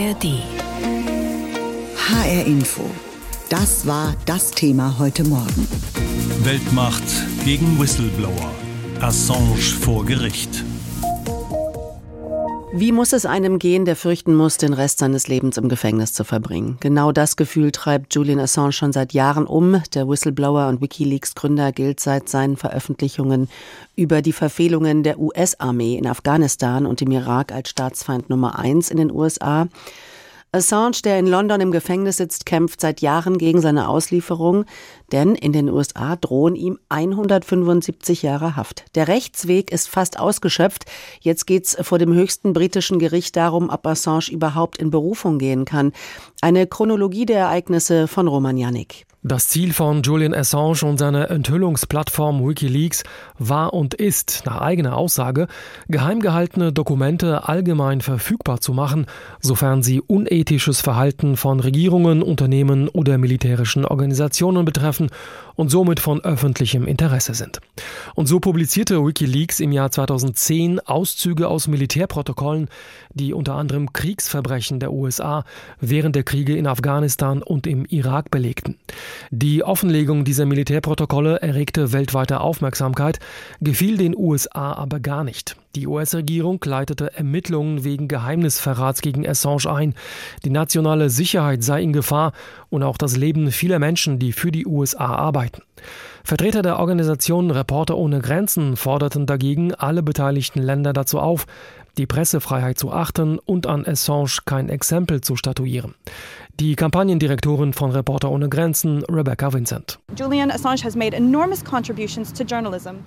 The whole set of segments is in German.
ARD. HR Info. Das war das Thema heute Morgen. Weltmacht gegen Whistleblower. Assange vor Gericht. Wie muss es einem gehen, der fürchten muss, den Rest seines Lebens im Gefängnis zu verbringen? Genau das Gefühl treibt Julian Assange schon seit Jahren um. Der Whistleblower und Wikileaks-Gründer gilt seit seinen Veröffentlichungen über die Verfehlungen der US-Armee in Afghanistan und im Irak als Staatsfeind Nummer eins in den USA. Assange, der in London im Gefängnis sitzt, kämpft seit Jahren gegen seine Auslieferung, denn in den USA drohen ihm 175 Jahre Haft. Der Rechtsweg ist fast ausgeschöpft. Jetzt geht's vor dem höchsten britischen Gericht darum, ob Assange überhaupt in Berufung gehen kann. Eine Chronologie der Ereignisse von Roman Janik. Das Ziel von Julian Assange und seiner Enthüllungsplattform Wikileaks war und ist, nach eigener Aussage, geheim gehaltene Dokumente allgemein verfügbar zu machen, sofern sie unethisches Verhalten von Regierungen, Unternehmen oder militärischen Organisationen betreffen und somit von öffentlichem Interesse sind. Und so publizierte Wikileaks im Jahr 2010 Auszüge aus Militärprotokollen, die unter anderem Kriegsverbrechen der USA während der Kriege in Afghanistan und im Irak belegten. Die Offenlegung dieser Militärprotokolle erregte weltweite Aufmerksamkeit, gefiel den USA aber gar nicht. Die US-Regierung leitete Ermittlungen wegen Geheimnisverrats gegen Assange ein. Die nationale Sicherheit sei in Gefahr und auch das Leben vieler Menschen, die für die USA arbeiten. Vertreter der Organisation Reporter ohne Grenzen forderten dagegen alle beteiligten Länder dazu auf, die Pressefreiheit zu achten und an Assange kein Exempel zu statuieren. Die Kampagnendirektorin von Reporter ohne Grenzen, Rebecca Vincent. Julian Assange.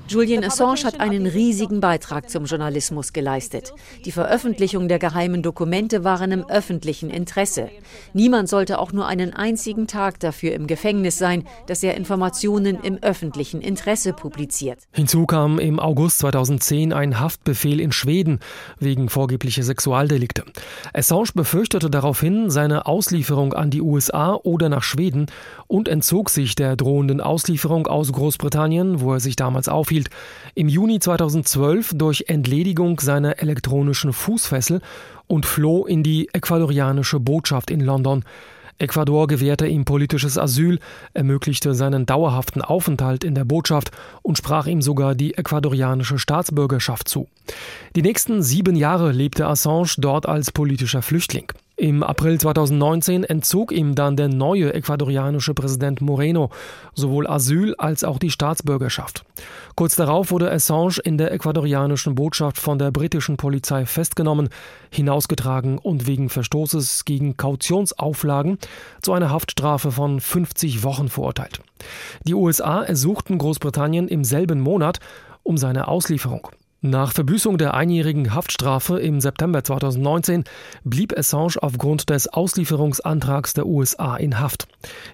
Julian hat einen riesigen Beitrag zum Journalismus geleistet. Die Veröffentlichung der geheimen Dokumente waren im öffentlichen Interesse. Niemand sollte auch nur einen einzigen Tag dafür im Gefängnis sein, dass er Informationen im öffentlichen Interesse publiziert. Hinzu kam im August 2010 ein Haftbefehl in Schweden wegen vorgeblicher Sexualdelikte. Assange befürchtete daraufhin seine Auslieferung an die USA oder nach Schweden und entzog sich der drohenden Auslieferung aus Großbritannien, wo er sich damals aufhielt, im Juni 2012 durch Entledigung seiner elektronischen Fußfessel und floh in die ecuadorianische Botschaft in London. Ecuador gewährte ihm politisches Asyl, ermöglichte seinen dauerhaften Aufenthalt in der Botschaft und sprach ihm sogar die ecuadorianische Staatsbürgerschaft zu. Die nächsten sieben Jahre lebte Assange dort als politischer Flüchtling. Im April 2019 entzog ihm dann der neue ecuadorianische Präsident Moreno sowohl Asyl als auch die Staatsbürgerschaft. Kurz darauf wurde Assange in der ecuadorianischen Botschaft von der britischen Polizei festgenommen, hinausgetragen und wegen Verstoßes gegen Kautionsauflagen zu einer Haftstrafe von 50 Wochen verurteilt. Die USA ersuchten Großbritannien im selben Monat um seine Auslieferung. Nach Verbüßung der einjährigen Haftstrafe im September 2019 blieb Assange aufgrund des Auslieferungsantrags der USA in Haft.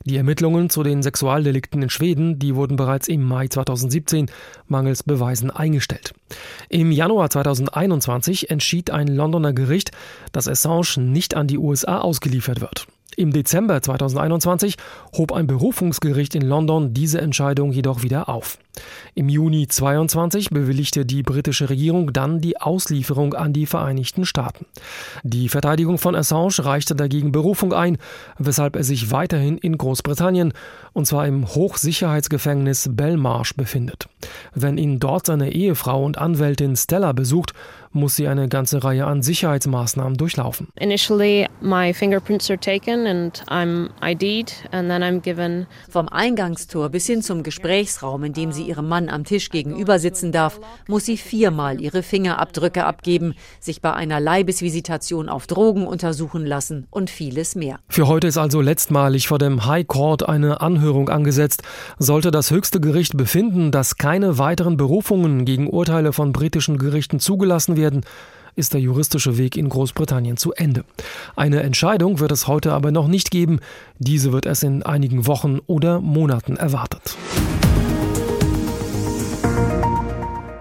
Die Ermittlungen zu den Sexualdelikten in Schweden, die wurden bereits im Mai 2017 mangels Beweisen eingestellt. Im Januar 2021 entschied ein Londoner Gericht, dass Assange nicht an die USA ausgeliefert wird. Im Dezember 2021 hob ein Berufungsgericht in London diese Entscheidung jedoch wieder auf. Im Juni 22 bewilligte die britische Regierung dann die Auslieferung an die Vereinigten Staaten. Die Verteidigung von Assange reichte dagegen Berufung ein, weshalb er sich weiterhin in Großbritannien, und zwar im Hochsicherheitsgefängnis Belmarsh befindet. Wenn ihn dort seine Ehefrau und Anwältin Stella besucht, muss sie eine ganze Reihe an Sicherheitsmaßnahmen durchlaufen. Initially my fingerprints are taken and I'm ID'd and then I'm given vom Eingangstor bis hin zum Gesprächsraum, in dem sie ihrem Mann am Tisch gegenüber sitzen darf, muss sie viermal ihre Fingerabdrücke abgeben, sich bei einer Leibesvisitation auf Drogen untersuchen lassen und vieles mehr. Für heute ist also letztmalig vor dem High Court eine Anhörung angesetzt. Sollte das höchste Gericht befinden, dass keine weiteren Berufungen gegen Urteile von britischen Gerichten zugelassen werden, ist der juristische Weg in Großbritannien zu Ende. Eine Entscheidung wird es heute aber noch nicht geben. Diese wird erst in einigen Wochen oder Monaten erwartet.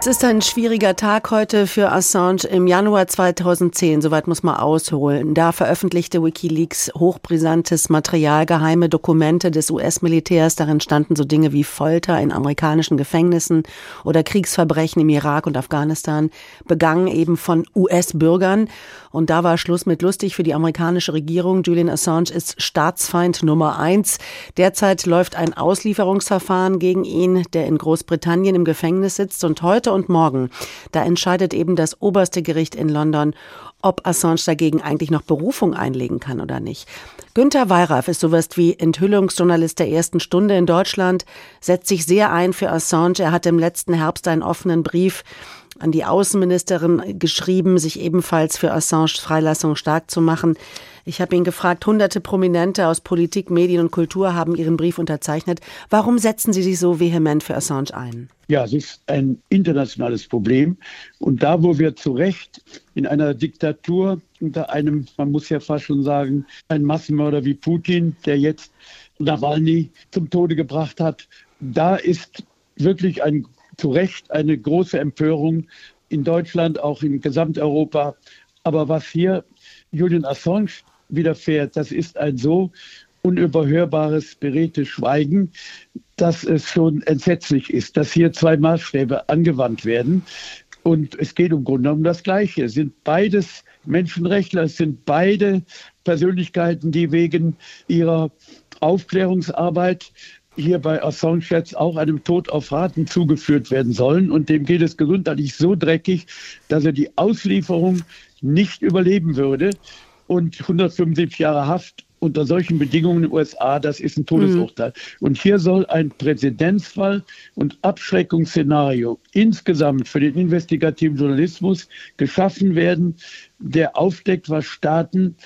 Ist ein schwieriger Tag heute für Assange. Im Januar 2010, soweit muss man ausholen, da veröffentlichte Wikileaks hochbrisantes Material, geheime Dokumente des US-Militärs. Darin standen so Dinge wie Folter in amerikanischen Gefängnissen oder Kriegsverbrechen im Irak und Afghanistan, begangen eben von US-Bürgern. Und da war Schluss mit lustig für die amerikanische Regierung. Julian Assange ist Staatsfeind Nummer eins. Derzeit läuft ein Auslieferungsverfahren gegen ihn, der in Großbritannien im Gefängnis sitzt. Und heute und morgen, da entscheidet eben das oberste Gericht in London, ob Assange dagegen eigentlich noch Berufung einlegen kann oder nicht. Günter Weyraff ist sowas wie Enthüllungsjournalist der ersten Stunde in Deutschland, setzt sich sehr ein für Assange. Er hat im letzten Herbst einen offenen Brief an die Außenministerin geschrieben, sich ebenfalls für Assange Freilassung stark zu machen. Ich habe ihn gefragt, hunderte Prominente aus Politik, Medien und Kultur haben ihren Brief unterzeichnet. Warum setzen Sie sich so vehement für Assange ein? Ja, es ist ein internationales Problem. Und da, wo wir zu Recht in einer Diktatur unter einem, man muss ja fast schon sagen, ein Massenmörder wie Putin, der jetzt Nawalny zum Tode gebracht hat, da ist wirklich ein zu Recht eine große Empörung in Deutschland, auch in Gesamteuropa. Aber was hier Julian Assange widerfährt, das ist ein so unüberhörbares, beredtes Schweigen, dass es schon entsetzlich ist, dass hier zwei Maßstäbe angewandt werden. Und es geht im Grunde um das Gleiche. Es sind beides Menschenrechtler, es sind beide Persönlichkeiten, die wegen ihrer Aufklärungsarbeit hier bei Assange jetzt auch einem Tod auf Raten zugeführt werden sollen. Und dem geht es gesundheitlich so dreckig, dass er die Auslieferung nicht überleben würde. Und 175 Jahre Haft unter solchen Bedingungen in den USA, das ist ein Todesurteil. Mhm. Und hier soll ein Präzedenzfall und Abschreckungsszenario insgesamt für den investigativen Journalismus geschaffen werden, der aufdeckt, was Staaten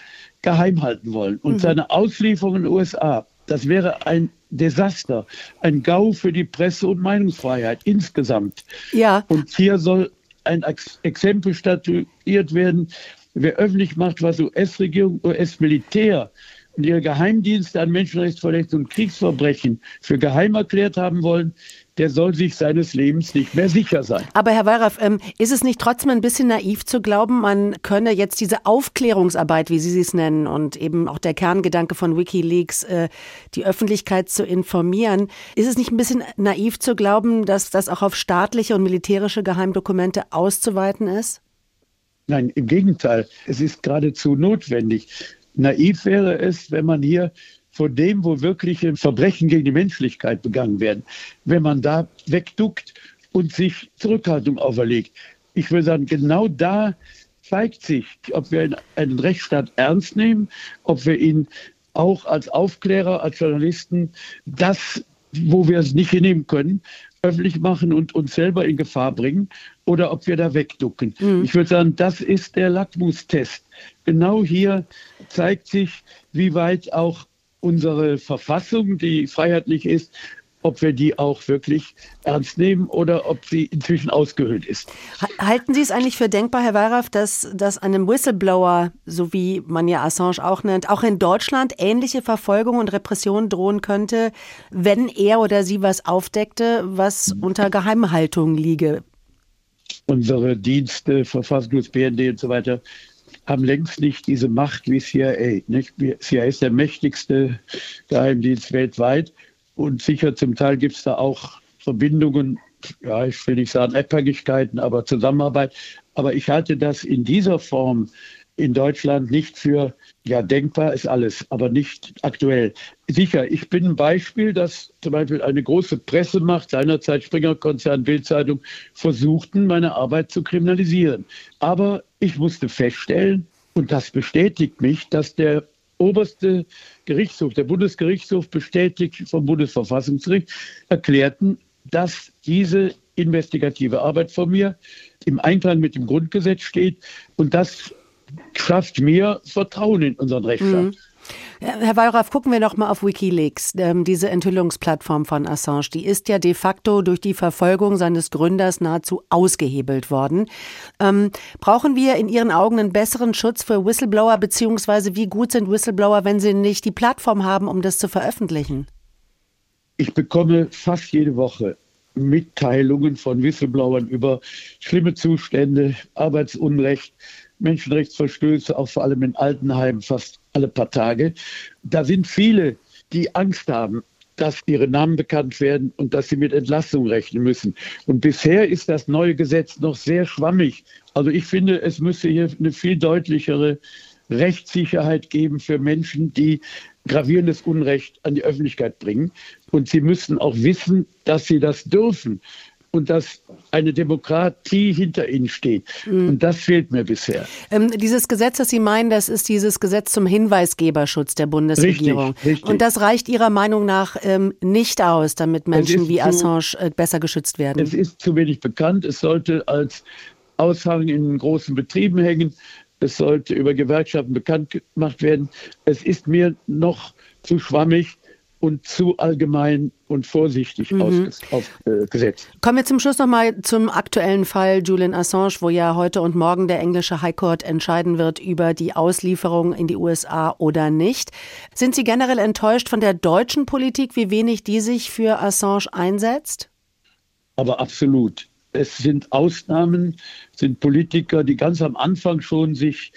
geheim halten wollen. Und mhm. seine Auslieferung in den USA, das wäre ein Desaster, ein GAU für die Presse- und Meinungsfreiheit insgesamt. Ja. Und hier soll ein Exempel statuiert werden, wer öffentlich macht, was US-Regierung, US-Militär und ihre Geheimdienste an Menschenrechtsverletzungen und Kriegsverbrechen für geheim erklärt haben wollen, der soll sich seines Lebens nicht mehr sicher sein. Aber Herr Weyraff, ähm, ist es nicht trotzdem ein bisschen naiv zu glauben, man könne jetzt diese Aufklärungsarbeit, wie Sie es nennen, und eben auch der Kerngedanke von Wikileaks, äh, die Öffentlichkeit zu informieren, ist es nicht ein bisschen naiv zu glauben, dass das auch auf staatliche und militärische Geheimdokumente auszuweiten ist? Nein, im Gegenteil. Es ist geradezu notwendig. Naiv wäre es, wenn man hier von dem, wo wirkliche Verbrechen gegen die Menschlichkeit begangen werden, wenn man da wegduckt und sich Zurückhaltung auferlegt. Ich würde sagen, genau da zeigt sich, ob wir einen Rechtsstaat ernst nehmen, ob wir ihn auch als Aufklärer, als Journalisten das, wo wir es nicht hinnehmen können, öffentlich machen und uns selber in Gefahr bringen oder ob wir da wegducken. Mhm. Ich würde sagen, das ist der Lackmustest. Genau hier zeigt sich, wie weit auch unsere Verfassung, die freiheitlich ist, ob wir die auch wirklich ernst nehmen oder ob sie inzwischen ausgehöhlt ist. Halten Sie es eigentlich für denkbar, Herr Weyraff, dass, dass einem Whistleblower, so wie man ja Assange auch nennt, auch in Deutschland ähnliche Verfolgung und Repression drohen könnte, wenn er oder sie was aufdeckte, was unter Geheimhaltung liege? Unsere Dienste, Verfassungsschutz, BND und so weiter, haben längst nicht diese Macht wie CIA. Nicht? CIA ist der mächtigste Geheimdienst weltweit und sicher zum Teil gibt es da auch Verbindungen, ja, ich will nicht sagen Abhängigkeiten, aber Zusammenarbeit. Aber ich halte das in dieser Form in Deutschland nicht für, ja, denkbar ist alles, aber nicht aktuell. Sicher, ich bin ein Beispiel, dass zum Beispiel eine große Pressemacht, seinerzeit Springer-Konzern, Bildzeitung, versuchten, meine Arbeit zu kriminalisieren. Aber ich musste feststellen, und das bestätigt mich, dass der oberste Gerichtshof, der Bundesgerichtshof bestätigt vom Bundesverfassungsgericht, erklärten, dass diese investigative Arbeit von mir im Einklang mit dem Grundgesetz steht und das schafft mir Vertrauen in unseren Rechtsstaat. Mhm. Herr Wallraff, gucken wir noch mal auf Wikileaks. Ähm, diese Enthüllungsplattform von Assange, die ist ja de facto durch die Verfolgung seines Gründers nahezu ausgehebelt worden. Ähm, brauchen wir in Ihren Augen einen besseren Schutz für Whistleblower, beziehungsweise wie gut sind Whistleblower, wenn sie nicht die Plattform haben, um das zu veröffentlichen? Ich bekomme fast jede Woche Mitteilungen von Whistleblowern über schlimme Zustände, Arbeitsunrecht, Menschenrechtsverstöße, auch vor allem in Altenheimen fast alle paar Tage. Da sind viele, die Angst haben, dass ihre Namen bekannt werden und dass sie mit Entlassung rechnen müssen. Und bisher ist das neue Gesetz noch sehr schwammig. Also ich finde, es müsste hier eine viel deutlichere Rechtssicherheit geben für Menschen, die gravierendes Unrecht an die Öffentlichkeit bringen. Und sie müssen auch wissen, dass sie das dürfen und dass eine Demokratie hinter ihnen steht. Mhm. Und das fehlt mir bisher. Ähm, dieses Gesetz, das Sie meinen, das ist dieses Gesetz zum Hinweisgeberschutz der Bundesregierung. Richtig, richtig. Und das reicht Ihrer Meinung nach ähm, nicht aus, damit Menschen wie zu, Assange äh, besser geschützt werden? Es ist zu wenig bekannt. Es sollte als Aushang in großen Betrieben hängen. Es sollte über Gewerkschaften bekannt gemacht werden. Es ist mir noch zu schwammig und zu allgemein und vorsichtig mhm. aufgesetzt. Kommen wir zum Schluss noch mal zum aktuellen Fall Julian Assange, wo ja heute und morgen der englische High Court entscheiden wird über die Auslieferung in die USA oder nicht. Sind Sie generell enttäuscht von der deutschen Politik, wie wenig die sich für Assange einsetzt? Aber absolut. Es sind Ausnahmen, sind Politiker, die ganz am Anfang schon sich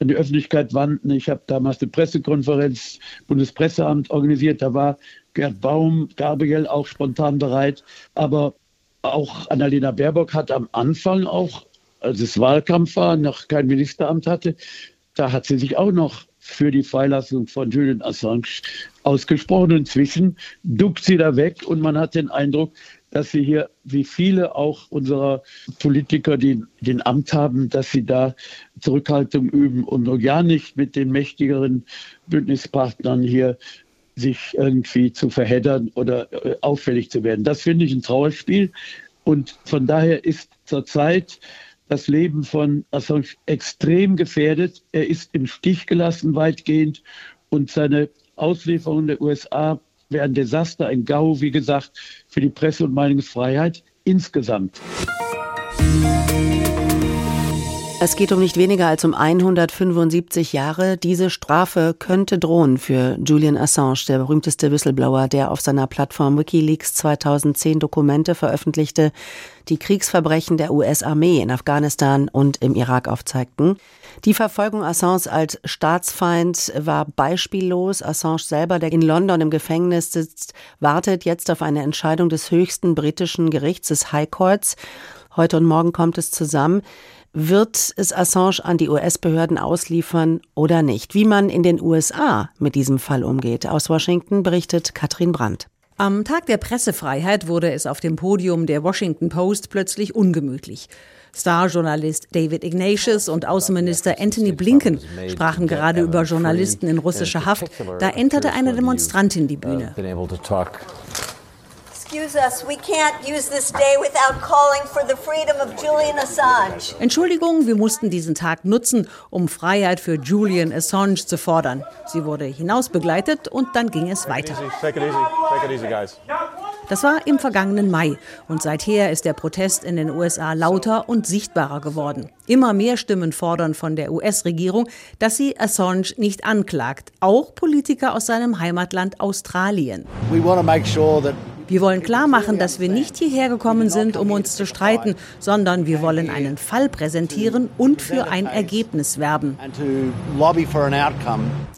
an die Öffentlichkeit wandten. Ich habe damals eine Pressekonferenz, Bundespresseamt organisiert. Da war Gerd Baum, Gabriel auch spontan bereit. Aber auch Annalena Baerbock hat am Anfang auch, als es Wahlkampf war, noch kein Ministeramt hatte, da hat sie sich auch noch für die Freilassung von Julian Assange ausgesprochen. Inzwischen duckt sie da weg und man hat den Eindruck, dass sie hier, wie viele auch unserer Politiker, die den Amt haben, dass sie da Zurückhaltung üben und noch gar nicht mit den mächtigeren Bündnispartnern hier sich irgendwie zu verheddern oder äh, auffällig zu werden. Das finde ich ein Trauerspiel. Und von daher ist zurzeit das Leben von Assange extrem gefährdet. Er ist im Stich gelassen weitgehend und seine Auslieferung der USA wäre ein Desaster, ein GAU, wie gesagt, für die Presse- und Meinungsfreiheit insgesamt. Es geht um nicht weniger als um 175 Jahre. Diese Strafe könnte drohen für Julian Assange, der berühmteste Whistleblower, der auf seiner Plattform Wikileaks 2010 Dokumente veröffentlichte, die Kriegsverbrechen der US-Armee in Afghanistan und im Irak aufzeigten. Die Verfolgung Assange als Staatsfeind war beispiellos. Assange selber, der in London im Gefängnis sitzt, wartet jetzt auf eine Entscheidung des höchsten britischen Gerichts, des High Courts. Heute und morgen kommt es zusammen. Wird es Assange an die US-Behörden ausliefern oder nicht? Wie man in den USA mit diesem Fall umgeht. Aus Washington berichtet Katrin Brandt. Am Tag der Pressefreiheit wurde es auf dem Podium der Washington Post plötzlich ungemütlich. Starjournalist David Ignatius und Außenminister Anthony Blinken sprachen gerade über Journalisten in russischer Haft. Da enterte eine Demonstrantin die Bühne. Entschuldigung, wir mussten diesen Tag nutzen, um Freiheit für Julian Assange zu fordern. Sie wurde hinausbegleitet und dann ging es weiter. Das war im vergangenen Mai und seither ist der Protest in den USA lauter und sichtbarer geworden. Immer mehr Stimmen fordern von der US-Regierung, dass sie Assange nicht anklagt, auch Politiker aus seinem Heimatland Australien. We want to make sure that wir wollen klar machen, dass wir nicht hierher gekommen sind, um uns zu streiten, sondern wir wollen einen Fall präsentieren und für ein Ergebnis werben,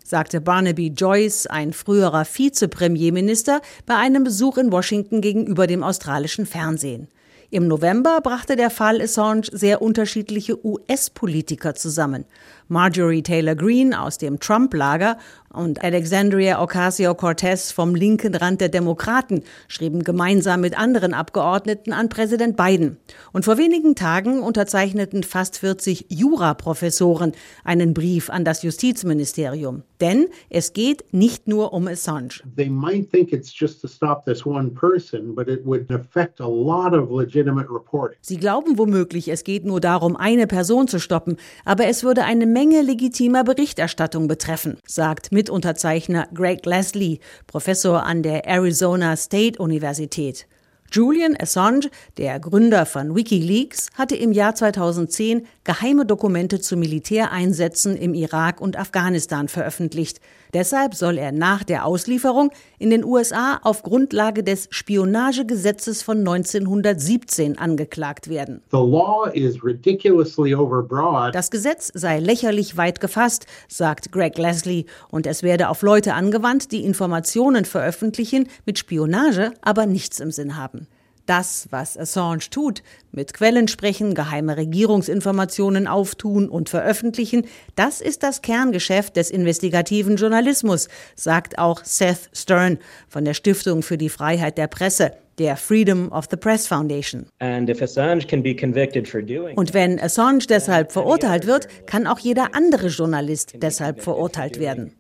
sagte Barnaby Joyce, ein früherer Vizepremierminister, bei einem Besuch in Washington gegenüber dem australischen Fernsehen. Im November brachte der Fall Assange sehr unterschiedliche US-Politiker zusammen. Marjorie Taylor Greene aus dem Trump-Lager und Alexandria Ocasio-Cortez vom linken Rand der Demokraten schrieben gemeinsam mit anderen Abgeordneten an Präsident Biden. Und vor wenigen Tagen unterzeichneten fast 40 Juraprofessoren einen Brief an das Justizministerium. Denn es geht nicht nur um Assange. They might think it's just to stop this one person, but it would affect a lot of legitimate reporting. Sie glauben womöglich, es geht nur darum, eine Person zu stoppen, aber es würde eine Menge legitimer Berichterstattung betreffen, sagt Mitunterzeichner Greg Leslie, Professor an der Arizona State Universität. Julian Assange, der Gründer von Wikileaks, hatte im Jahr 2010 geheime Dokumente zu Militäreinsätzen im Irak und Afghanistan veröffentlicht. Deshalb soll er nach der Auslieferung in den USA auf Grundlage des Spionagegesetzes von 1917 angeklagt werden. Das Gesetz sei lächerlich weit gefasst, sagt Greg Leslie, und es werde auf Leute angewandt, die Informationen veröffentlichen, mit Spionage aber nichts im Sinn haben. Das, was Assange tut, mit Quellen sprechen, geheime Regierungsinformationen auftun und veröffentlichen, das ist das Kerngeschäft des investigativen Journalismus, sagt auch Seth Stern von der Stiftung für die Freiheit der Presse der Freedom of the Press Foundation. Und wenn Assange deshalb verurteilt wird, kann auch jeder andere Journalist deshalb verurteilt werden.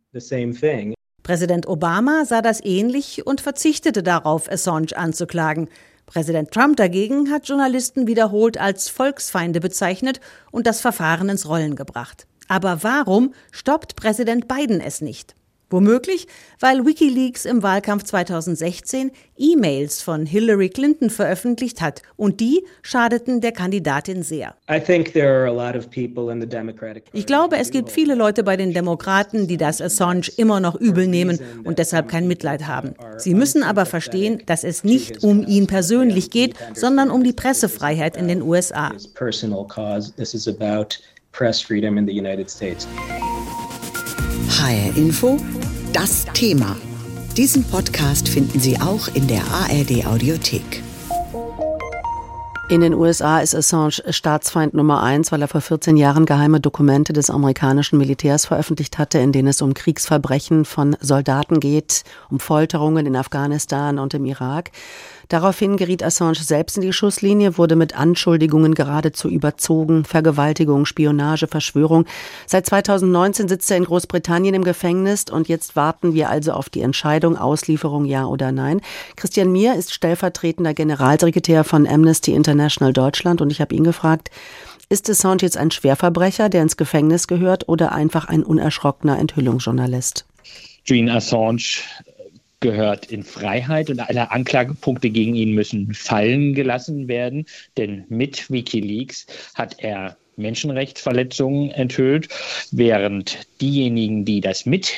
Präsident Obama sah das ähnlich und verzichtete darauf, Assange anzuklagen. Präsident Trump dagegen hat Journalisten wiederholt als Volksfeinde bezeichnet und das Verfahren ins Rollen gebracht. Aber warum stoppt Präsident Biden es nicht? Womöglich, weil Wikileaks im Wahlkampf 2016 E-Mails von Hillary Clinton veröffentlicht hat und die schadeten der Kandidatin sehr. Ich glaube, es gibt viele Leute bei den Demokraten, die das Assange immer noch übel nehmen und deshalb kein Mitleid haben. Sie müssen aber verstehen, dass es nicht um ihn persönlich geht, sondern um die Pressefreiheit in den USA. HR Info, das Thema. Diesen Podcast finden Sie auch in der ARD Audiothek. In den USA ist Assange Staatsfeind Nummer eins, weil er vor 14 Jahren geheime Dokumente des amerikanischen Militärs veröffentlicht hatte, in denen es um Kriegsverbrechen von Soldaten geht, um Folterungen in Afghanistan und im Irak. Daraufhin geriet Assange selbst in die Schusslinie, wurde mit Anschuldigungen geradezu überzogen, Vergewaltigung, Spionage, Verschwörung. Seit 2019 sitzt er in Großbritannien im Gefängnis und jetzt warten wir also auf die Entscheidung, Auslieferung ja oder nein. Christian Mier ist stellvertretender Generalsekretär von Amnesty International Deutschland und ich habe ihn gefragt, ist Assange jetzt ein Schwerverbrecher, der ins Gefängnis gehört oder einfach ein unerschrockener Enthüllungsjournalist? Julian Assange gehört in Freiheit und alle Anklagepunkte gegen ihn müssen fallen gelassen werden, denn mit Wikileaks hat er Menschenrechtsverletzungen enthüllt, während diejenigen, die das mit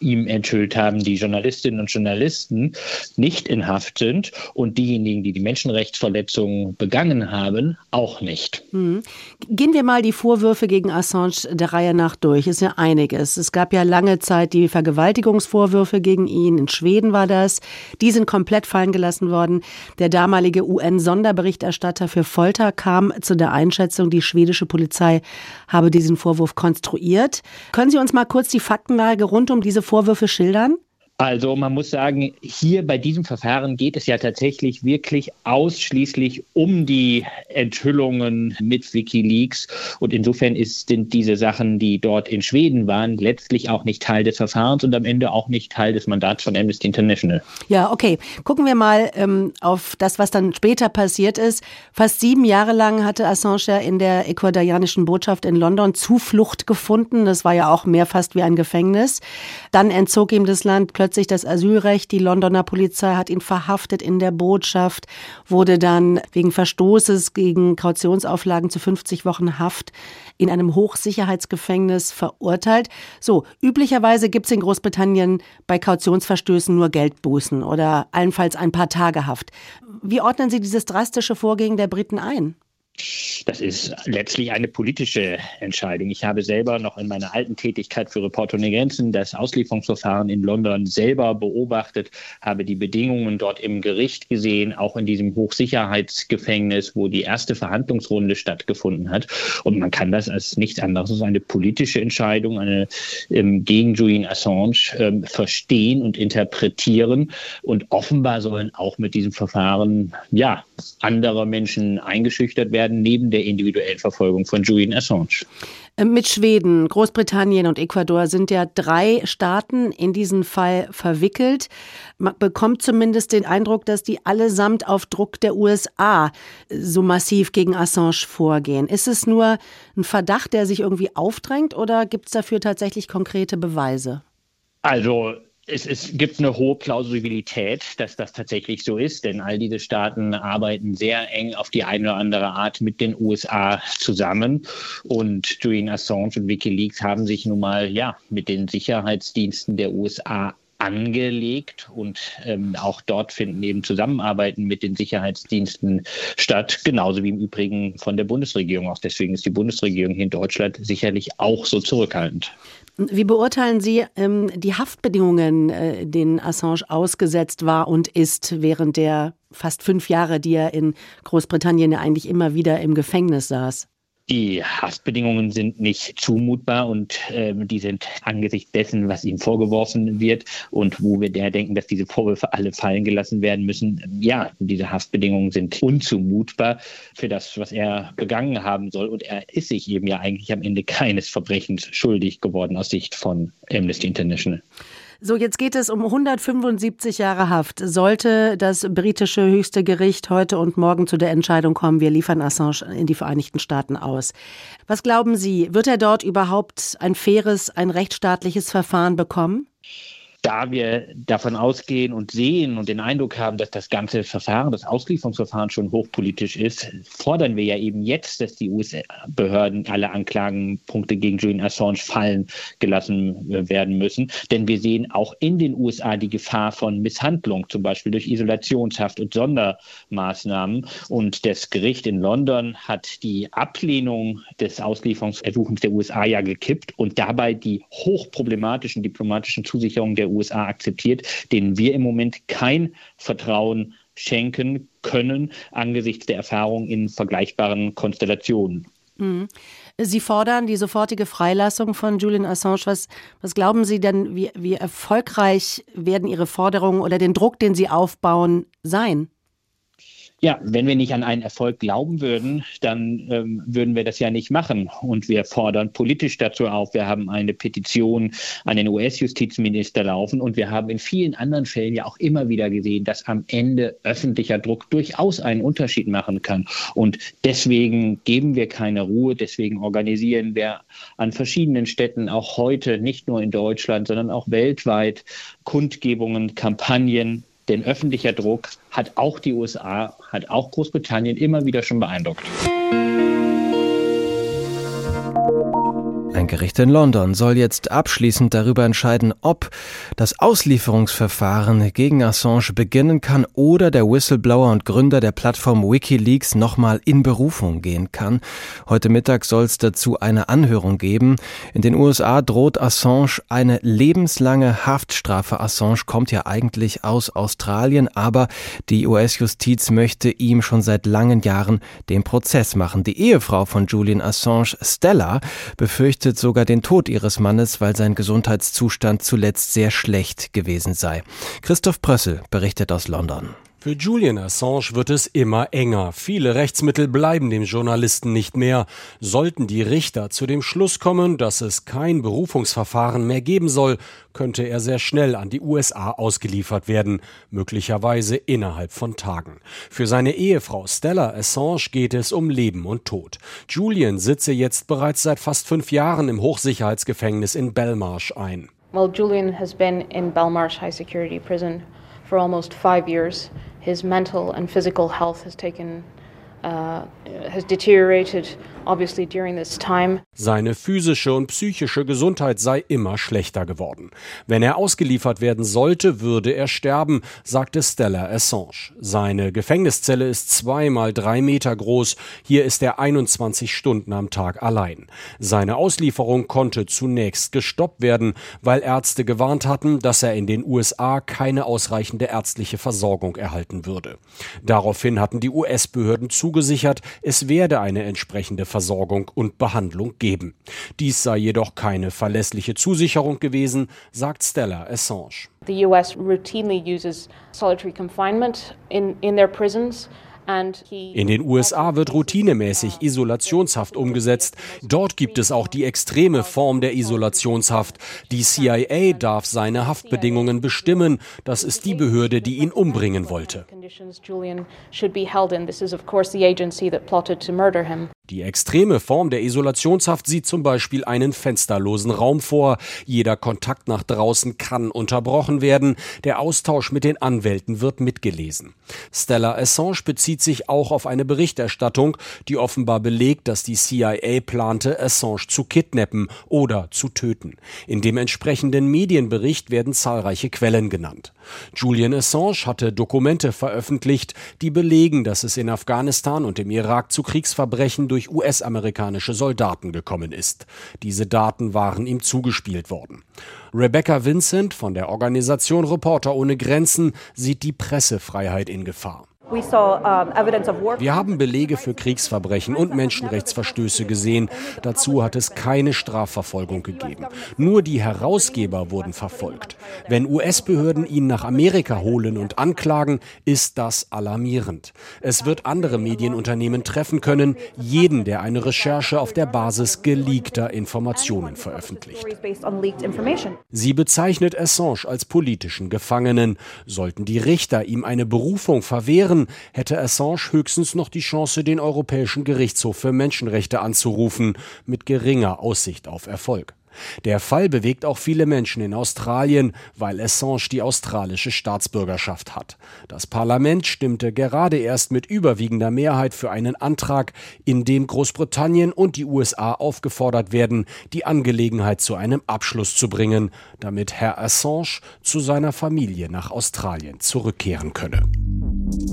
ihm enthüllt haben, die Journalistinnen und Journalisten, nicht in Haft sind und diejenigen, die die Menschenrechtsverletzungen begangen haben, auch nicht. Mhm. Gehen wir mal die Vorwürfe gegen Assange der Reihe nach durch. Ist ja einiges. Es gab ja lange Zeit die Vergewaltigungsvorwürfe gegen ihn. In Schweden war das. Die sind komplett fallen gelassen worden. Der damalige UN-Sonderberichterstatter für Folter kam zu der Einschätzung, die schwedische Polizei habe diesen Vorwurf konstruiert. Können Sie uns mal kurz die Faktenlage rund um diese Vorwürfe schildern? Also man muss sagen, hier bei diesem Verfahren geht es ja tatsächlich wirklich ausschließlich um die Enthüllungen mit Wikileaks. Und insofern ist, sind diese Sachen, die dort in Schweden waren, letztlich auch nicht Teil des Verfahrens und am Ende auch nicht Teil des Mandats von Amnesty International. Ja, okay. Gucken wir mal ähm, auf das, was dann später passiert ist. Fast sieben Jahre lang hatte Assange in der ecuadorianischen Botschaft in London Zuflucht gefunden. Das war ja auch mehr fast wie ein Gefängnis. Dann entzog ihm das Land plötzlich plötzlich das Asylrecht. Die Londoner Polizei hat ihn verhaftet in der Botschaft, wurde dann wegen Verstoßes gegen Kautionsauflagen zu 50 Wochen Haft in einem Hochsicherheitsgefängnis verurteilt. So, üblicherweise gibt es in Großbritannien bei Kautionsverstößen nur Geldbußen oder allenfalls ein paar Tage Haft. Wie ordnen Sie dieses drastische Vorgehen der Briten ein? Das ist letztlich eine politische Entscheidung. Ich habe selber noch in meiner alten Tätigkeit für Reporter ohne Grenzen das Auslieferungsverfahren in London selber beobachtet, habe die Bedingungen dort im Gericht gesehen, auch in diesem Hochsicherheitsgefängnis, wo die erste Verhandlungsrunde stattgefunden hat. Und man kann das als nichts anderes als eine politische Entscheidung eine, ähm, gegen Julian Assange ähm, verstehen und interpretieren. Und offenbar sollen auch mit diesem Verfahren ja andere Menschen eingeschüchtert werden werden, neben der individuellen Verfolgung von Julian Assange. Äh, mit Schweden, Großbritannien und Ecuador sind ja drei Staaten in diesen Fall verwickelt. Man bekommt zumindest den Eindruck, dass die allesamt auf Druck der USA so massiv gegen Assange vorgehen. Ist es nur ein Verdacht, der sich irgendwie aufdrängt oder gibt es dafür tatsächlich konkrete Beweise? Also es, es, gibt eine hohe Plausibilität, dass das tatsächlich so ist, denn all diese Staaten arbeiten sehr eng auf die eine oder andere Art mit den USA zusammen. Und Julian Assange und Wikileaks haben sich nun mal ja mit den Sicherheitsdiensten der USA angelegt und ähm, auch dort finden eben Zusammenarbeiten mit den Sicherheitsdiensten statt, genauso wie im Übrigen von der Bundesregierung aus. Deswegen ist die Bundesregierung hier in Deutschland sicherlich auch so zurückhaltend. Wie beurteilen Sie ähm, die Haftbedingungen, äh, denen Assange ausgesetzt war und ist während der fast fünf Jahre, die er in Großbritannien ja eigentlich immer wieder im Gefängnis saß? Die Haftbedingungen sind nicht zumutbar und äh, die sind angesichts dessen, was ihm vorgeworfen wird und wo wir der denken, dass diese Vorwürfe alle fallen gelassen werden müssen. Ja, diese Haftbedingungen sind unzumutbar für das, was er begangen haben soll. Und er ist sich eben ja eigentlich am Ende keines Verbrechens schuldig geworden aus Sicht von Amnesty International. So, jetzt geht es um 175 Jahre Haft. Sollte das britische höchste Gericht heute und morgen zu der Entscheidung kommen, wir liefern Assange in die Vereinigten Staaten aus. Was glauben Sie, wird er dort überhaupt ein faires, ein rechtsstaatliches Verfahren bekommen? Da wir davon ausgehen und sehen und den Eindruck haben, dass das ganze Verfahren, das Auslieferungsverfahren schon hochpolitisch ist, fordern wir ja eben jetzt, dass die US-Behörden alle Anklagenpunkte gegen Julian Assange fallen gelassen werden müssen. Denn wir sehen auch in den USA die Gefahr von Misshandlung, zum Beispiel durch Isolationshaft und Sondermaßnahmen. Und das Gericht in London hat die Ablehnung des Auslieferungsersuchens der USA ja gekippt und dabei die hochproblematischen diplomatischen Zusicherungen der USA akzeptiert, denen wir im Moment kein Vertrauen schenken können angesichts der Erfahrung in vergleichbaren Konstellationen. Mhm. Sie fordern die sofortige Freilassung von Julian Assange. Was, was glauben Sie denn, wie, wie erfolgreich werden Ihre Forderungen oder den Druck, den Sie aufbauen, sein? Ja, wenn wir nicht an einen Erfolg glauben würden, dann ähm, würden wir das ja nicht machen. Und wir fordern politisch dazu auf. Wir haben eine Petition an den US-Justizminister laufen und wir haben in vielen anderen Fällen ja auch immer wieder gesehen, dass am Ende öffentlicher Druck durchaus einen Unterschied machen kann. Und deswegen geben wir keine Ruhe. Deswegen organisieren wir an verschiedenen Städten auch heute, nicht nur in Deutschland, sondern auch weltweit, Kundgebungen, Kampagnen, denn öffentlicher Druck hat auch die USA, hat auch Großbritannien immer wieder schon beeindruckt. Gericht in London soll jetzt abschließend darüber entscheiden, ob das Auslieferungsverfahren gegen Assange beginnen kann oder der Whistleblower und Gründer der Plattform Wikileaks nochmal in Berufung gehen kann. Heute Mittag soll es dazu eine Anhörung geben. In den USA droht Assange eine lebenslange Haftstrafe. Assange kommt ja eigentlich aus Australien, aber die US-Justiz möchte ihm schon seit langen Jahren den Prozess machen. Die Ehefrau von Julian Assange, Stella, befürchtet, sogar den Tod ihres Mannes, weil sein Gesundheitszustand zuletzt sehr schlecht gewesen sei. Christoph Prössel berichtet aus London. Für Julian Assange wird es immer enger. Viele Rechtsmittel bleiben dem Journalisten nicht mehr. Sollten die Richter zu dem Schluss kommen, dass es kein Berufungsverfahren mehr geben soll, könnte er sehr schnell an die USA ausgeliefert werden, möglicherweise innerhalb von Tagen. Für seine Ehefrau Stella Assange geht es um Leben und Tod. Julian sitze jetzt bereits seit fast fünf Jahren im Hochsicherheitsgefängnis in Belmarsh ein. Well, Julian has been in Belmarsh High Security Prison for almost five years. his mental and physical health has taken uh. Seine physische und psychische Gesundheit sei immer schlechter geworden. Wenn er ausgeliefert werden sollte, würde er sterben, sagte Stella Assange. Seine Gefängniszelle ist zweimal drei Meter groß. Hier ist er 21 Stunden am Tag allein. Seine Auslieferung konnte zunächst gestoppt werden, weil Ärzte gewarnt hatten, dass er in den USA keine ausreichende ärztliche Versorgung erhalten würde. Daraufhin hatten die US-Behörden zugesichert, es werde eine entsprechende Versorgung und Behandlung geben. Dies sei jedoch keine verlässliche Zusicherung gewesen, sagt Stella Assange. The US routinely uses solitary confinement in, in their prisons. In den USA wird routinemäßig Isolationshaft umgesetzt. Dort gibt es auch die extreme Form der Isolationshaft. Die CIA darf seine Haftbedingungen bestimmen. Das ist die Behörde, die ihn umbringen wollte. Die extreme Form der Isolationshaft sieht zum Beispiel einen fensterlosen Raum vor. Jeder Kontakt nach draußen kann unterbrochen werden. Der Austausch mit den Anwälten wird mitgelesen. Stella Assange bezieht sich auch auf eine Berichterstattung, die offenbar belegt, dass die CIA plante, Assange zu kidnappen oder zu töten. In dem entsprechenden Medienbericht werden zahlreiche Quellen genannt. Julian Assange hatte Dokumente veröffentlicht, die belegen, dass es in Afghanistan und im Irak zu Kriegsverbrechen durch US-amerikanische Soldaten gekommen ist. Diese Daten waren ihm zugespielt worden. Rebecca Vincent von der Organisation Reporter ohne Grenzen sieht die Pressefreiheit in Gefahr. Wir haben Belege für Kriegsverbrechen und Menschenrechtsverstöße gesehen. Dazu hat es keine Strafverfolgung gegeben. Nur die Herausgeber wurden verfolgt. Wenn US-Behörden ihn nach Amerika holen und anklagen, ist das alarmierend. Es wird andere Medienunternehmen treffen können, jeden, der eine Recherche auf der Basis geleakter Informationen veröffentlicht. Sie bezeichnet Assange als politischen Gefangenen. Sollten die Richter ihm eine Berufung verwehren, hätte Assange höchstens noch die Chance, den Europäischen Gerichtshof für Menschenrechte anzurufen, mit geringer Aussicht auf Erfolg. Der Fall bewegt auch viele Menschen in Australien, weil Assange die australische Staatsbürgerschaft hat. Das Parlament stimmte gerade erst mit überwiegender Mehrheit für einen Antrag, in dem Großbritannien und die USA aufgefordert werden, die Angelegenheit zu einem Abschluss zu bringen, damit Herr Assange zu seiner Familie nach Australien zurückkehren könne.